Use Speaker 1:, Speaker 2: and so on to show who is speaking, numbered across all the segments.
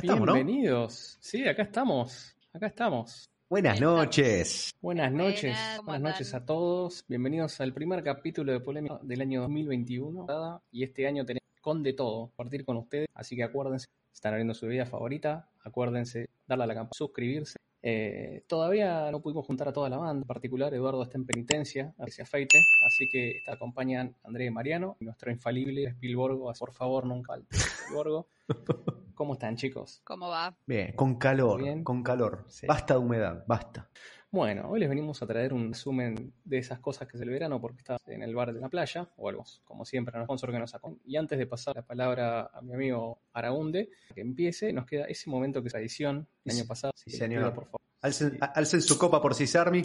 Speaker 1: Bienvenidos. Sí, acá estamos. Acá estamos.
Speaker 2: Buenas noches.
Speaker 1: Buenas noches. Buenas, noches a todos. Bienvenidos al primer capítulo de Polémica del año 2021. Y este año tenemos con de todo, partir con ustedes. Así que acuérdense, están abriendo su vida favorita. Acuérdense darle a la campana, suscribirse eh, todavía no pudimos juntar a toda la banda, en particular Eduardo está en penitencia, a que se afeite, así que está, acompañan André y Mariano y nuestro infalible Spielborgo, por favor nunca al Spielborgo. ¿Cómo están chicos?
Speaker 3: ¿Cómo va?
Speaker 2: Bien, con calor, con calor, basta de humedad, basta.
Speaker 1: Bueno, hoy les venimos a traer un resumen de esas cosas que es el verano porque está en el bar de la playa, o algo, como siempre, a un sponsor que nos sacó. Y antes de pasar la palabra a mi amigo Aragunde, que empiece, nos queda ese momento que es edición el año pasado.
Speaker 2: Sí, señor. por favor. Alcen, su copa por Cisarmi.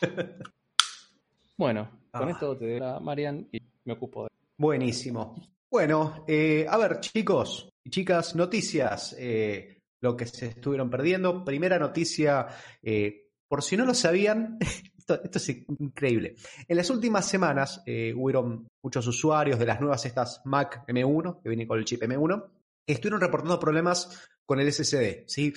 Speaker 1: bueno, con ah. esto te doy a Marian y me ocupo de.
Speaker 2: Buenísimo. Bueno, eh, a ver, chicos y chicas, noticias. Eh, lo que se estuvieron perdiendo. Primera noticia eh, por si no lo sabían, esto, es increíble. En las últimas semanas eh, hubieron muchos usuarios de las nuevas estas Mac M1, que vienen con el chip M1, que estuvieron reportando problemas con el SSD. ¿sí?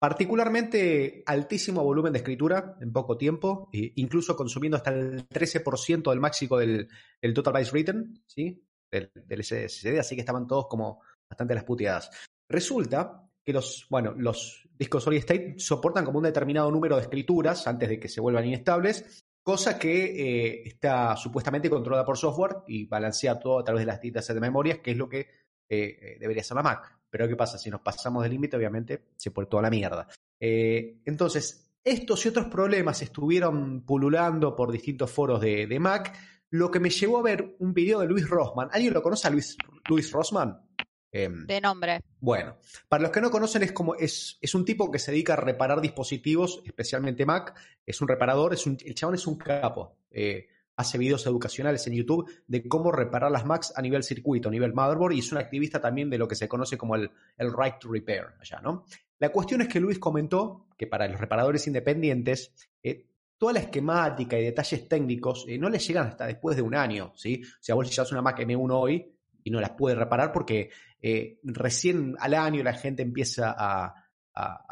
Speaker 2: Particularmente altísimo volumen de escritura en poco tiempo, e incluso consumiendo hasta el 13% del máximo del, Total Bytes Written, ¿sí? del, del SSD, así que estaban todos como bastante las puteadas. Resulta que los, bueno, los discos solid state soportan como un determinado número de escrituras antes de que se vuelvan inestables, cosa que eh, está supuestamente controlada por software y balancea todo a través de las distintas de memorias, que es lo que eh, eh, debería ser la Mac. Pero ¿qué pasa? Si nos pasamos del límite, obviamente se pone toda la mierda. entonces, estos y otros problemas estuvieron pululando por distintos foros de, Mac, lo que me llevó a ver un video de Luis Rossman. ¿Alguien lo conoce a Luis, Luis Rossman?
Speaker 3: Em, de nombre.
Speaker 2: Bueno, para los que no conocen, es como es, es, un tipo que se dedica a reparar dispositivos, especialmente Mac. Es un reparador, es un, el chabón es un capo. Eh, hace videos educacionales en YouTube de cómo reparar las Macs a nivel circuito, a nivel motherboard, y es un activista también de lo que se conoce como el, el right to repair allá, ¿no? La cuestión es que Luis comentó que para los reparadores independientes, eh, toda la esquemática y detalles técnicos eh, no les llegan hasta después de un año, ¿sí? O sea, vos llevas una Mac M1 hoy y no las puede reparar porque eh, recién al año la gente empieza a,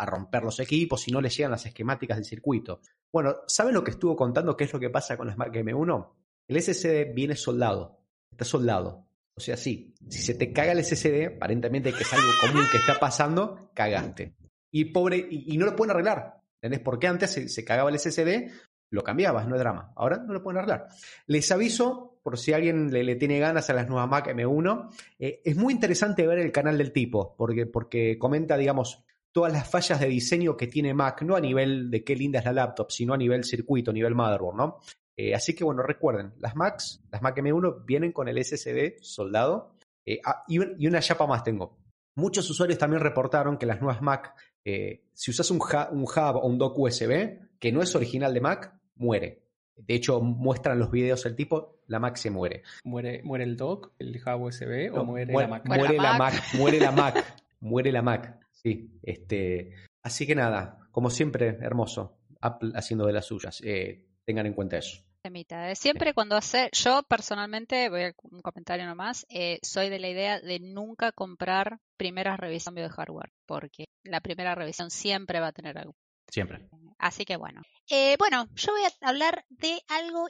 Speaker 2: romper los equipos y no le llegan las esquemáticas del circuito. Bueno, ¿saben lo que estuvo contando? ¿Qué es lo que pasa con las Mac M1? El SSD viene soldado, está soldado. O sea, sí, si se te caga el SSD, aparentemente que es algo común que está pasando, cagaste. Y pobre, y, no lo pueden arreglar. ¿Entendés? Porque antes se, se, cagaba el SSD, lo cambiabas, no es drama. Ahora no lo pueden arreglar. Les aviso por si alguien le, tiene ganas a las nuevas Mac M1. Eh, es muy interesante ver el canal del tipo, porque, porque comenta, digamos, todas las fallas de diseño que tiene Mac, no a nivel de qué linda es la laptop, sino a nivel circuito, a nivel motherboard, ¿no? Eh, así que bueno, recuerden, las Macs, las Mac M1 vienen con el SSD soldado eh, ah, y, una chapa más tengo. Muchos usuarios también reportaron que las nuevas Mac, si usas un, un hub o un dock USB que no es original de Mac, muere. De hecho, muestran los videos el tipo, la Mac se muere.
Speaker 1: ¿Muere, muere el dock, el hub USB o muere, la Mac?
Speaker 2: Muere la Mac, muere la Mac, muere la Mac. Sí, este, así que nada, como siempre, hermoso, Apple haciendo de las suyas. Eh, tengan en cuenta eso.
Speaker 3: ¿eh? Siempre cuando hace, yo personalmente, voy a un comentario nomás, eh, soy de la idea de nunca comprar primera revisión de hardware, porque la primera revisión siempre va a tener algo.
Speaker 2: Siempre.
Speaker 3: Así que bueno. Eh, bueno, yo voy a hablar de algo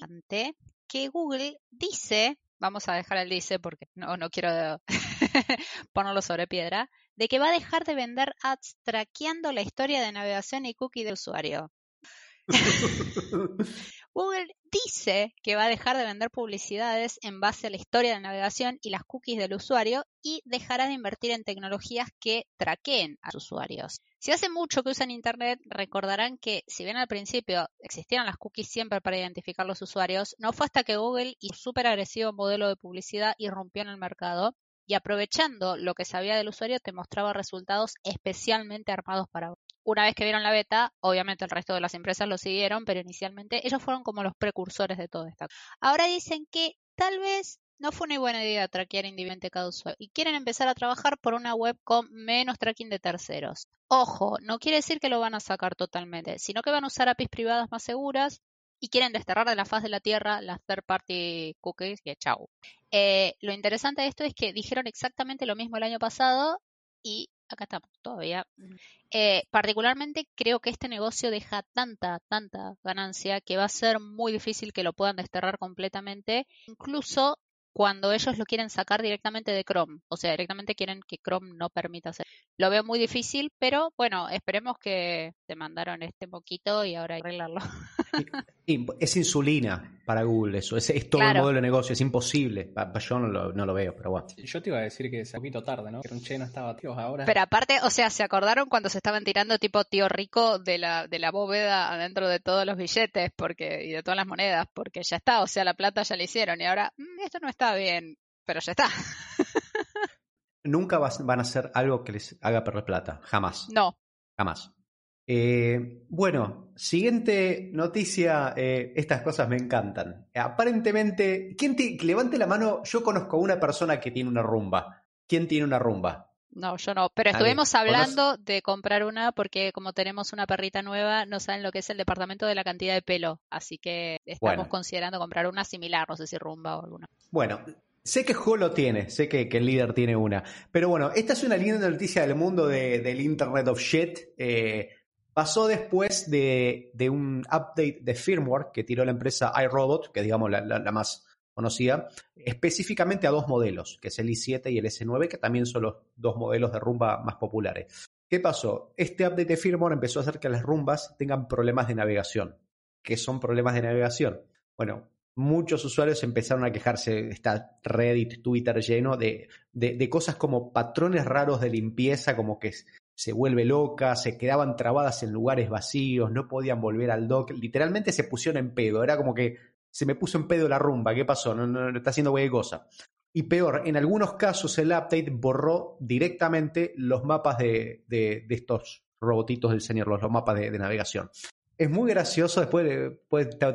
Speaker 3: que Google dice, vamos a dejar el dice porque no, no quiero ponerlo sobre piedra, de que va a dejar de vender ads traqueando la historia de navegación y cookie del usuario. Google dice que va a dejar de vender publicidades en base a la historia de navegación y las cookies del usuario y dejará de invertir en tecnologías que traqueen a sus usuarios. Si hace mucho que usan Internet, recordarán que si bien al principio existieron las cookies siempre para identificar los usuarios, no fue hasta que Google y su súper agresivo modelo de publicidad irrumpió en el mercado y aprovechando lo que sabía del usuario te mostraba resultados especialmente armados para una vez que vieron la beta, obviamente el resto de las empresas lo siguieron, pero inicialmente ellos fueron como los precursores de todo esto. Ahora dicen que tal vez no fue una buena idea traquear individualmente cada usuario y quieren empezar a trabajar por una web con menos tracking de terceros. Ojo, no quiere decir que lo van a sacar totalmente, sino que van a usar APIs privadas más seguras y quieren desterrar de la faz de la tierra las third party cookies y chau. Eh, lo interesante de esto es que dijeron exactamente lo mismo el año pasado y acá estamos todavía. Eh, particularmente creo que este negocio deja tanta, tanta ganancia que va a ser muy difícil que lo puedan desterrar completamente, incluso cuando ellos lo quieren sacar directamente de Chrome. O sea, directamente quieren que Chrome no permita hacer. Lo veo muy difícil, pero bueno, esperemos que te mandaron este poquito y ahora hay que arreglarlo.
Speaker 2: es insulina para Google eso, es, todo el modelo de negocio, es imposible. Yo no lo, veo, pero bueno.
Speaker 1: Yo te iba a decir que es un poquito tarde, ¿no? Que un che no estaba tío ahora.
Speaker 3: Pero aparte, o sea, ¿se acordaron cuando se estaban tirando tipo tío rico de la, de la bóveda adentro de todos los billetes porque y de todas las monedas? Porque ya está, o sea, la plata ya la hicieron y ahora, mm, esto no está bien, pero ya está.
Speaker 2: Nunca van a hacer algo que les haga perder plata, jamás.
Speaker 3: No.
Speaker 2: Jamás. Eh, bueno, siguiente noticia. Eh, estas cosas me encantan. Aparentemente, ¿quién levante la mano? Yo conozco a una persona que tiene una rumba. ¿Quién tiene una rumba?
Speaker 3: No, yo no. Pero estuvimos hablando de comprar una porque como tenemos una perrita nueva, no saben lo que es el departamento de la cantidad de pelo. Así que estamos considerando comprar una similar, no sé si rumba o alguna.
Speaker 2: Bueno, Sé que Holo tiene, sé que, el líder tiene una. Pero bueno, esta es una linda noticia del mundo del Internet of Shit. Eh, Pasó después de, un update de firmware que tiró la empresa iRobot, que digamos la, más conocida, específicamente a dos modelos, que es el i7 y el S9, que también son los dos modelos de rumba más populares. ¿Qué pasó? Este update de firmware empezó a hacer que las rumbas tengan problemas de navegación. ¿Qué son problemas de navegación? Bueno, muchos usuarios empezaron a quejarse, está Reddit, Twitter lleno de, de, cosas como patrones raros de limpieza, como que se vuelve loca, se quedaban trabadas en lugares vacíos, no podían volver al dock, literalmente se pusieron en pedo, era como que se me puso en pedo la rumba, ¿qué pasó? No, no, está haciendo güey cosa. Y peor, en algunos casos el update borró directamente los mapas de, de, estos robotitos del señor, los, mapas de, navegación. Es muy gracioso, después,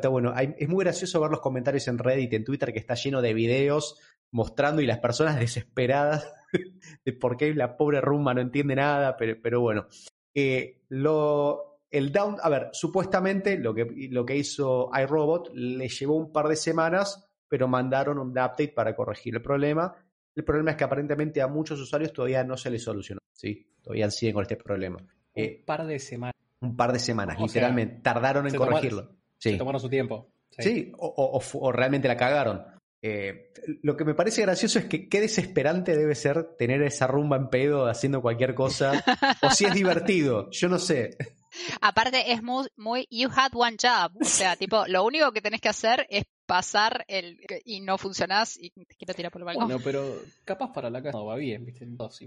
Speaker 2: bueno, es muy gracioso ver los comentarios en Reddit, en Twitter, que está lleno de videos mostrando y las personas desesperadas de por qué la pobre Rumba no entiende nada, pero, pero bueno. Eh, lo, el down, a ver, supuestamente lo que, lo que hizo iRobot le llevó un par de semanas, pero mandaron un update para corregir el problema. El problema es que aparentemente a muchos usuarios todavía no se les solucionó, ¿sí? Todavía siguen con este problema.
Speaker 1: Un eh, par de semanas.
Speaker 2: Un par de semanas, literalmente. tardaron en corregirlo.
Speaker 1: sí. Se tomaron su tiempo.
Speaker 2: Sí, o, realmente la cagaron. Eh, lo que me parece gracioso es que qué desesperante debe ser tener esa rumba en pedo haciendo cualquier cosa. o si es divertido, yo no sé.
Speaker 3: Aparte es muy, muy, you had one job. O sea, tipo, lo único que tenés que hacer es pasar el y no funcionás y te quiero tirar por el balcón.
Speaker 1: No, pero capaz para la casa no va bien, ¿viste?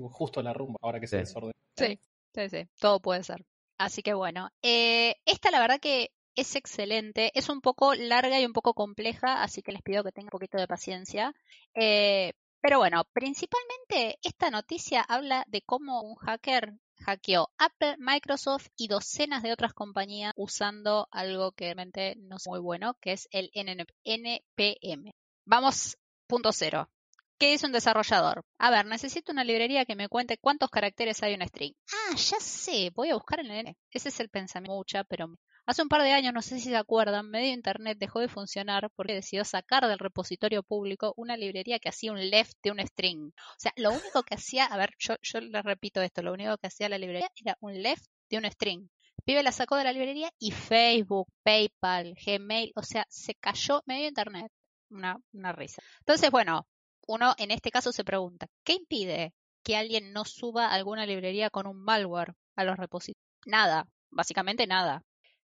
Speaker 1: justo la rumba, ahora que se desordena.
Speaker 3: Sí, sí, sí, todo puede ser. Así que bueno, eh, esta la verdad que es excelente. Es un poco larga y un poco compleja, así que les pido que tengan un poquito de paciencia. Eh, pero bueno, principalmente esta noticia habla de cómo un hacker hackeó Apple, Microsoft y docenas de otras compañías usando algo que realmente no es muy bueno, que es el NPM. Vamos, punto cero. ¿Qué dice un desarrollador? A ver, necesito una librería que me cuente cuántos caracteres hay en un string. Ah, ya sé, voy a buscar en el N. Ese es el pensamiento mucha, pero Hace un par de años, no sé si se acuerdan, medio Internet dejó de funcionar porque decidió sacar del repositorio público una librería que hacía un left de un string. O sea, lo único que hacía, a ver, yo, yo les repito esto, lo único que hacía la librería era un left de un string. Pibe la sacó de la librería y Facebook, PayPal, Gmail, o sea, se cayó medio Internet. Una, una risa. Entonces, bueno, uno en este caso se pregunta, ¿qué impide que alguien no suba alguna librería con un malware a los repositorios? Nada, básicamente nada.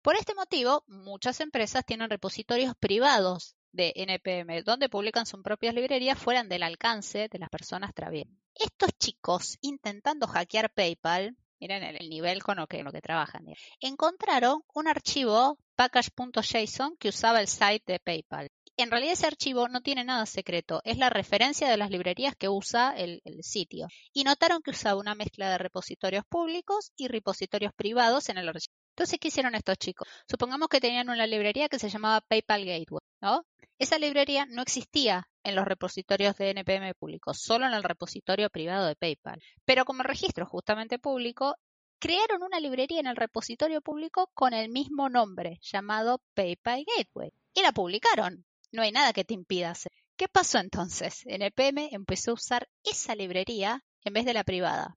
Speaker 3: Por este motivo, muchas empresas tienen repositorios privados de NPM, donde publican sus propias librerías fuera del alcance de las personas traviesas. Estos chicos, intentando hackear PayPal, miren el nivel con lo que, lo que trabajan, encontraron un archivo package.json que usaba el site de PayPal. En realidad ese archivo no tiene nada secreto, es la referencia de las librerías que usa el, el sitio. Y notaron que usaba una mezcla de repositorios públicos y repositorios privados en el archivo. Entonces, ¿qué hicieron estos chicos? Supongamos que tenían una librería que se llamaba PayPal Gateway, ¿no? Esa librería no existía en los repositorios de NPM públicos, solo en el repositorio privado de PayPal. Pero como registro justamente público, crearon una librería en el repositorio público con el mismo nombre, llamado PayPal Gateway, y la publicaron. No hay nada que te impida hacer. ¿Qué pasó entonces? NPM empezó a usar esa librería en vez de la privada.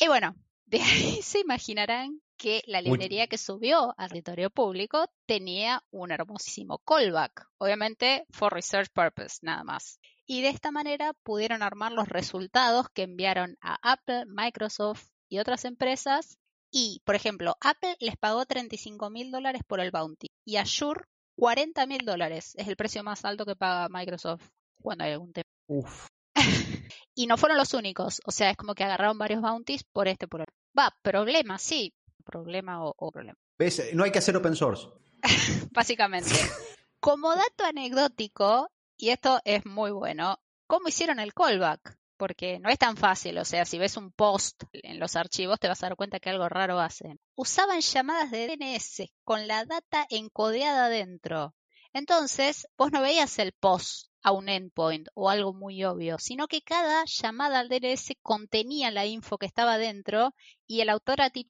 Speaker 3: Y bueno, De ahí se imaginarán que la librería que subió al territorio público tenía un hermosísimo callback, obviamente for research purpose, nada más. Y de esta manera pudieron armar los resultados que enviaron a Apple, Microsoft y otras empresas. Y, por ejemplo, Apple les pagó 35 mil dólares por el bounty y Azure 40 mil dólares. Es el precio más alto que paga Microsoft cuando hay algún tema.
Speaker 2: Uf.
Speaker 3: y no fueron los únicos. O sea, es como que agarraron varios bounties por este, por Va, problema, sí. Problema o, o problema.
Speaker 2: ¿Ves? No hay que hacer open source.
Speaker 3: Básicamente. Como dato anecdótico, y esto es muy bueno, ¿cómo hicieron el callback? Porque no es tan fácil, o sea, si ves un post en los archivos te vas a dar cuenta que algo raro hacen. Usaban llamadas de DNS con la data encodeada dentro. Entonces, vos no veías el post a un endpoint o algo muy obvio, sino que cada llamada al DNS contenía la info que estaba dentro y el authoritative,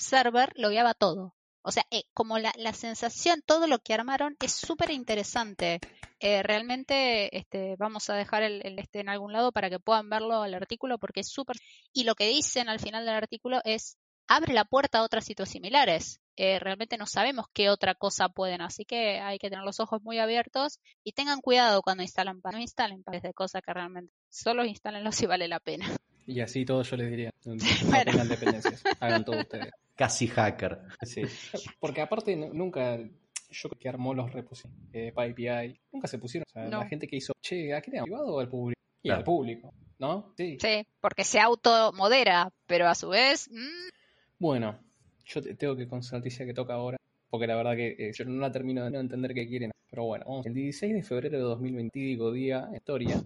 Speaker 3: server lo guiaba todo. O sea, eh, como la, sensación, todo lo que armaron es súper interesante. Eh, realmente este, vamos a dejar el, el, este en algún lado para que puedan verlo el artículo porque es súper... Y lo que dicen al final del artículo es, abre la puerta a otras sitios similares. Eh, realmente no sabemos qué otra cosa pueden, así que hay que tener los ojos muy abiertos y tengan cuidado cuando instalan no instalen pares de cosas que realmente solo instálenlo si vale la pena.
Speaker 1: Y así todo yo les diría, no, tengan dependencias, hagan todo ustedes.
Speaker 2: Casi hacker.
Speaker 1: Sí, porque aparte nunca, yo creo que armó los repositorios eh, API, nunca se pusieron, o sea, la gente que hizo, che, ¿a qué le privado o al público? Y al público, ¿no?
Speaker 3: Sí. sí, porque se automodera, pero a su vez... Mmm...
Speaker 1: Bueno, yo tengo que con noticia que toca ahora, porque la verdad que eh, yo no la termino de no entender qué quieren. Pero bueno, vamos. El 16 de febrero de 2020, digo día, historia,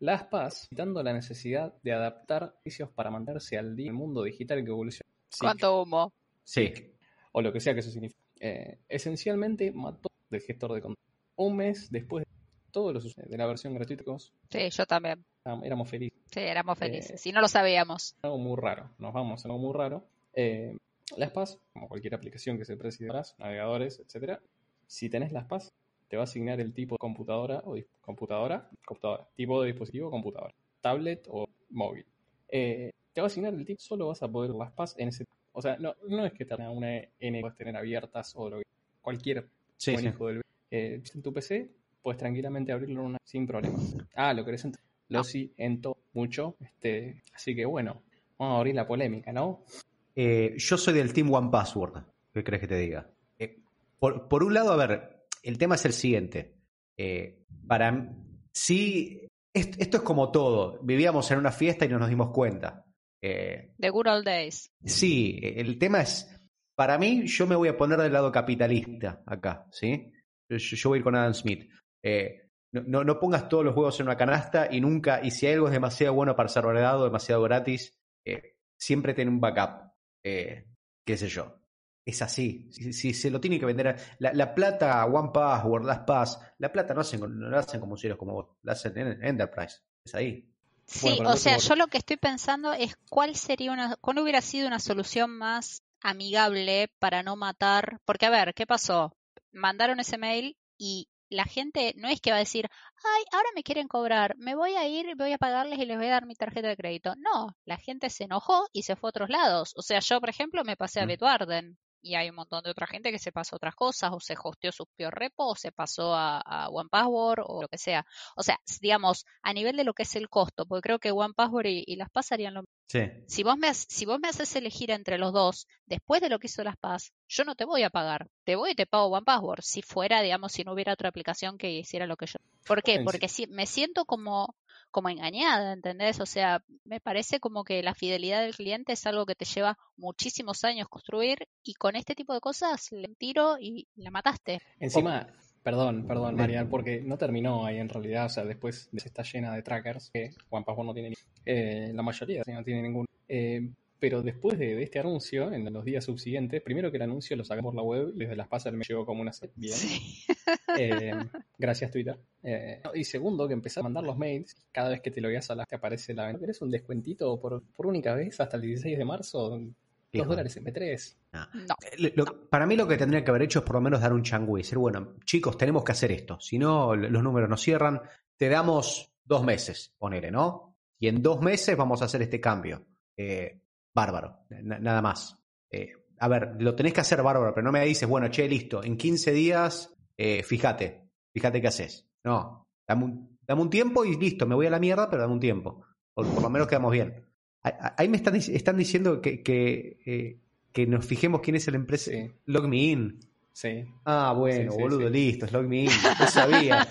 Speaker 1: Las Paz, citando la necesidad de adaptar servicios para mantenerse al día en el mundo digital que evoluciona.
Speaker 3: ¿Cuánto humo?
Speaker 2: Sí.
Speaker 1: O lo que sea que eso signifique. Eh, esencialmente mató del gestor de contenido. Un mes después de todos los de la versión gratuita.
Speaker 3: Sí, yo también.
Speaker 1: Éramos felices.
Speaker 3: Sí, éramos felices. Eh, si no lo sabíamos.
Speaker 1: Algo muy raro. Nos vamos a algo muy raro. Eh, las PAS, como cualquier aplicación que se precie navegadores, etc. Si tenés las PAS, te va a asignar el tipo de computadora o computadora, computadora, tipo de dispositivo, computadora, tablet o móvil. Eh, te va a asignar el tipo, solo vas a poder las PAS en ese. O sea, no, no es que tenga una N puedes tener abiertas o lo que, cualquier
Speaker 2: sí,
Speaker 1: del eh, en tu PC puedes tranquilamente abrirlo una, sin problemas. Ah, lo querés entrar. Lo sí, ento mucho. Este, así que bueno, vamos a abrir la polémica, ¿no?
Speaker 2: Eh, yo soy del Team One Password. ¿Qué crees que te diga? Eh, por, un lado, a ver, el tema es el siguiente. Eh, para sí, esto es como todo. Vivíamos en una fiesta y no nos dimos cuenta.
Speaker 3: The good old days.
Speaker 2: Sí, el tema es, para mí, yo me voy a poner del lado capitalista acá, ¿sí? Yo, voy a ir con Adam Smith. No, no, pongas todos los huevos en una canasta y nunca, y si algo es demasiado bueno para ser verdad demasiado gratis, siempre ten un backup. Eh, qué sé yo. Es así. Si, se lo tiene que vender. La, la, plata, One Password, Las Pass, la plata no, hacen, no la hacen como si como vos, la hacen en Enterprise. Es ahí.
Speaker 3: Sí, o sea, yo lo que estoy pensando es cuál sería una, cuál hubiera sido una solución más amigable para no matar, porque a ver, ¿qué pasó? Mandaron ese mail y la gente no es que va a decir, ay, ahora me quieren cobrar, me voy a ir, voy a pagarles y les voy a dar mi tarjeta de crédito. No, la gente se enojó y se fue a otros lados. O sea, yo, por ejemplo, me pasé a mm. Y hay un montón de otra gente que se pasó a otras cosas, o se hosteó su peor repo, o se pasó a, a, One Password, o lo que sea. O sea, digamos, a nivel de lo que es el costo, porque creo que One Password y, las pasarían lo mismo.
Speaker 2: Sí.
Speaker 3: Si vos, me, si vos me haces elegir entre los dos, después de lo que hizo las PAS, yo no te voy a pagar. Te voy y te pago One Password. Si fuera, digamos, si no hubiera otra aplicación que hiciera lo que yo. ¿Por qué? Porque si, me siento como como engañada, ¿entendés? O sea, me parece como que la fidelidad del cliente es algo que te lleva muchísimos años construir y con este tipo de cosas le tiro y la mataste.
Speaker 1: Encima, perdón, perdón, Marian, porque no terminó ahí en realidad, o sea, después está llena de trackers que Juan Pascual no tiene, eh, la mayoría no tiene ninguno. Eh, pero después de, este anuncio, en los días subsiguientes, primero que el anuncio lo saqué por la web y desde las pasas me llegó como una set. Bien. Eh, gracias, Twitter. Eh, y segundo, que empecé a mandar los mails. Cada vez que te lo veas a la te aparece la venta. ¿Querés un descuentito por, por única vez hasta el 16 de marzo? Dos dólares en
Speaker 2: M3. No. Eh, para mí lo que tendría que haber hecho es por lo menos dar un changüí. Decir, bueno, chicos, tenemos que hacer esto. Si no, los números nos cierran. Te damos dos meses, ponele, ¿no? Y en dos meses vamos a hacer este cambio. eh, bárbaro, nada más. Eh, a ver, lo tenés que hacer bárbaro, pero no me dices, bueno, che, listo, en 15 días, eh, fíjate, fíjate qué haces. No, dame un, dame un, tiempo y listo, me voy a la mierda, pero dame un tiempo. Por, por lo menos quedamos bien. Ahí me están, están diciendo que, que, que, nos fijemos quién es el empresa. Log me in.
Speaker 1: Sí.
Speaker 2: Ah, bueno, boludo, listo, es LogMeIn. No sabía.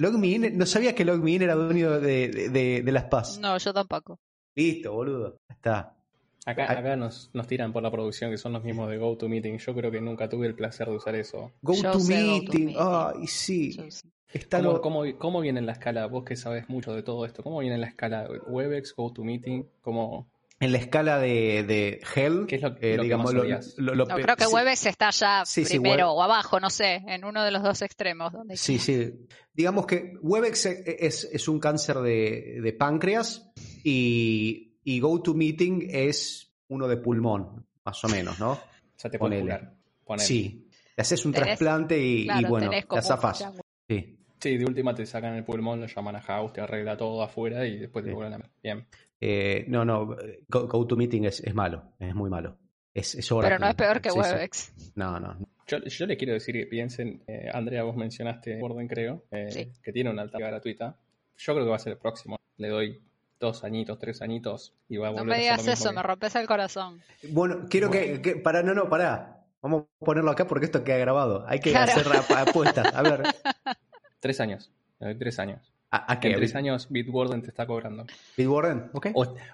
Speaker 2: LogMeIn, no sabía que LogMeIn era dueño de, de, de, las PAS.
Speaker 3: No, yo tampoco.
Speaker 2: Listo, boludo. Está.
Speaker 1: Acá, acá nos, nos, tiran por la producción que son los mismos de GoToMeeting. Yo creo que nunca tuve el placer de usar eso.
Speaker 2: GoToMeeting, ay, sí.
Speaker 1: ¿Cómo, cómo, cómo, viene en la escala? Vos que sabes mucho de todo esto, ¿cómo viene en la escala WebEx, GoToMeeting? ¿Cómo,
Speaker 2: en la escala de, de Hell,
Speaker 1: ¿Qué es lo, eh, digamos, lo,
Speaker 3: no, creo que Webex está ya primero o abajo, no sé, en uno de los dos extremos. Donde
Speaker 2: sí, sí. Digamos que Webex es, es un cáncer de, de páncreas y, y GoToMeeting es uno de pulmón, más o menos, ¿no?
Speaker 1: O sea, te puedes curar.
Speaker 2: Sí, te haces un trasplante y, y bueno, te zafas. Sí.
Speaker 1: Sí, de última te sacan el pulmón, lo llaman a House, te arregla todo afuera y después te vuelven a... Bien.
Speaker 2: Eh, no, no, GoToMeeting es, es malo, es muy malo. Es, es
Speaker 3: Pero no es peor que WebEx.
Speaker 2: No, no.
Speaker 1: Yo, yo le quiero decir que piensen, eh, Andrea, vos mencionaste Orden, creo, eh, que tiene una alta gratuita. Yo creo que va a ser el próximo. Le doy dos añitos, tres añitos y va a volver
Speaker 3: No me digas
Speaker 1: eso,
Speaker 3: me rompes el corazón.
Speaker 2: Bueno, quiero Que, que, Para, no, no, pará. Vamos a ponerlo acá porque esto queda grabado. Hay que hacer apuestas. A ver.
Speaker 1: Tres años. Tres años.
Speaker 2: ¿A, qué?
Speaker 1: En tres años Bitwarden te está cobrando.
Speaker 2: ¿Bitwarden? Ok.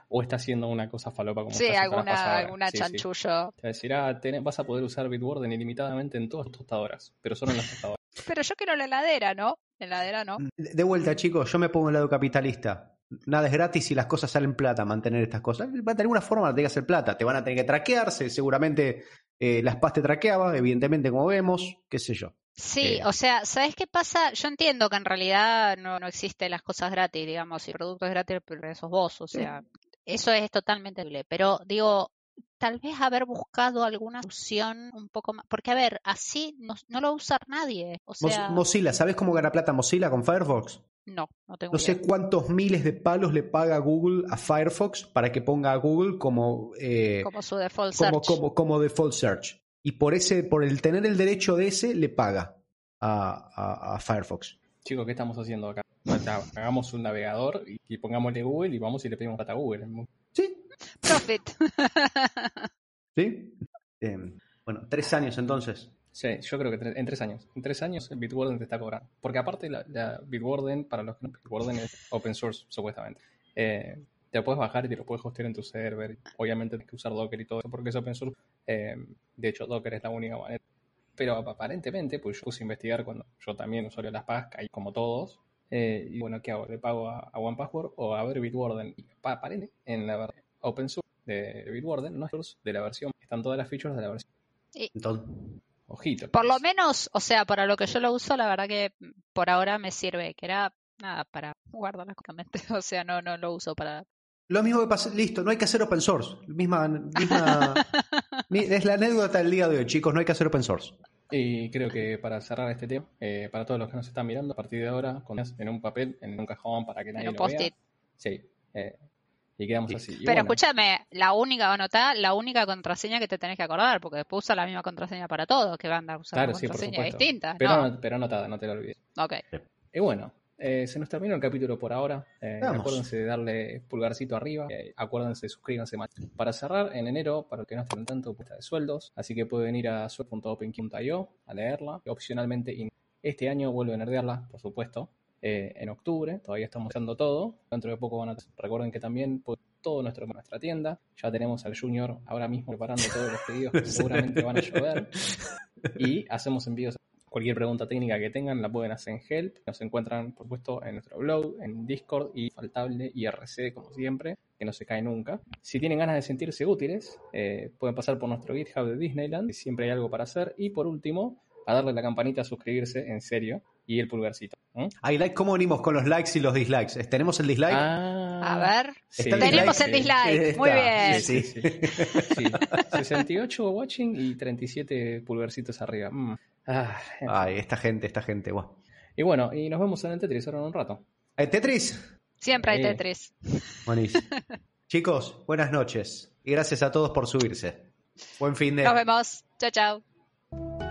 Speaker 1: O, está haciendo una cosa falopa como
Speaker 3: Sí, alguna, alguna chanchullo.
Speaker 1: Te decirá, vas a poder usar Bitwarden ilimitadamente en todas tus tostadoras, pero solo en las tostadoras.
Speaker 3: pero yo quiero la heladera, ¿no? La heladera no.
Speaker 2: De vuelta, chicos, yo me pongo en el lado capitalista. Nada es gratis y las cosas salen plata, mantener estas cosas. Va a tener una forma de que hacer plata. Te van a tener que traquearse, seguramente eh, las PAS te traqueaba, evidentemente, como vemos, qué sé yo.
Speaker 3: Sí, o sea, ¿sabes qué pasa? Yo entiendo que en realidad no, no existen las cosas gratis, digamos, si el producto es gratis, pero eso vos, o sea, eso es totalmente libre. Pero digo, tal vez haber buscado alguna solución un poco más, porque a ver, así no, no lo va a usar nadie. O sea...
Speaker 2: Mozilla, ¿sabes cómo gana plata Mozilla con Firefox?
Speaker 3: No, no tengo
Speaker 2: No sé cuántos miles de palos le paga Google a Firefox para que ponga a Google como...
Speaker 3: Eh, como su default search.
Speaker 2: Como, como default search y por ese, por el tener el derecho de ese, le paga a, Firefox.
Speaker 1: Chicos, ¿qué estamos haciendo acá? hagamos un navegador y, pongámosle Google y vamos y le pedimos plata a Google.
Speaker 2: Sí.
Speaker 3: Profit.
Speaker 2: ¿Sí? Em, bueno, tres años entonces.
Speaker 1: Sí, yo creo que en tres años. En tres años Bitwarden te está cobrando. Porque aparte la, Bitwarden, para los que no, Bitwarden es open source, supuestamente. Eh, te lo puedes bajar y te lo puedes hostear en tu server. Obviamente tienes que usar Docker y todo eso porque es open source. Eh, de hecho, Docker es la única manera. Pero aparentemente, pues yo puse a investigar cuando yo también usuario de las PAS, caí como todos. Eh, y bueno, ¿qué hago? ¿Le pago a, OnePassword o a ver Bitwarden? Y aparente, en la versión open source de Bitwarden, no es de la versión, están todas las features de la versión.
Speaker 2: Entonces,
Speaker 1: ojito.
Speaker 3: Por lo menos, o sea, para lo que yo lo uso, la verdad que por ahora me sirve, que era nada para guardarlas O sea, no, no lo uso para,
Speaker 2: lo mismo que pasa, listo, no hay que hacer open source. Misma, misma, es la anécdota del día de hoy, chicos, no hay que hacer open source.
Speaker 1: Y creo que para cerrar este tema, eh, para todos los que nos están mirando, a partir de ahora, con en un papel, en un cajón para que nadie lo vea. Sí. Eh, y quedamos así.
Speaker 3: Pero escúchame, la única, anotar la única contraseña que te tenés que acordar, porque después usa la misma contraseña para todos, que van a andar usando claro, contraseñas distintas.
Speaker 1: Pero, no. pero anotada, no te la olvides.
Speaker 3: Ok.
Speaker 1: Y bueno, eh, se nos terminó el capítulo por ahora. Eh, acuérdense de darle pulgarcito arriba. Eh, acuérdense, suscríbanse más. Para cerrar, en enero, para que no estén tanto, puesta de sueldos. Así que pueden ir a sueldo.open.io a leerla. Y opcionalmente, este año vuelven a nerdearla, por supuesto. En octubre, todavía estamos haciendo todo. Dentro de poco van a. Recuerden que también todo nuestro, nuestra tienda. Ya tenemos al Junior ahora mismo preparando todos los pedidos que seguramente van a llover. Y hacemos envíos Cualquier pregunta técnica que tengan la pueden hacer en Help. Nos encuentran, por supuesto, en nuestro blog, en Discord y faltable IRC, como siempre, que no se cae nunca. Si tienen ganas de sentirse útiles, eh, pueden pasar por nuestro GitHub de Disneyland, que siempre hay algo para hacer. Y por último, a darle la campanita a suscribirse, en serio, y el pulgarcito.
Speaker 2: like, ¿Cómo venimos con los likes y los dislikes? ¿Tenemos el dislike?
Speaker 3: Ah, a ver. Tenemos el dislike. Muy bien.
Speaker 1: Sí, sí, 68 watching y 37 pulgarcitos arriba. Mm.
Speaker 2: Ah, Ay, esta gente, esta gente.
Speaker 1: Y bueno, y nos vemos en el Tetris ahora en un rato.
Speaker 2: ¿Hay Tetris?
Speaker 3: Siempre hay Tetris.
Speaker 2: Buenísimo. Chicos, buenas noches y gracias a todos por subirse. Buen fin de.
Speaker 3: Nos vemos. Chao, chao.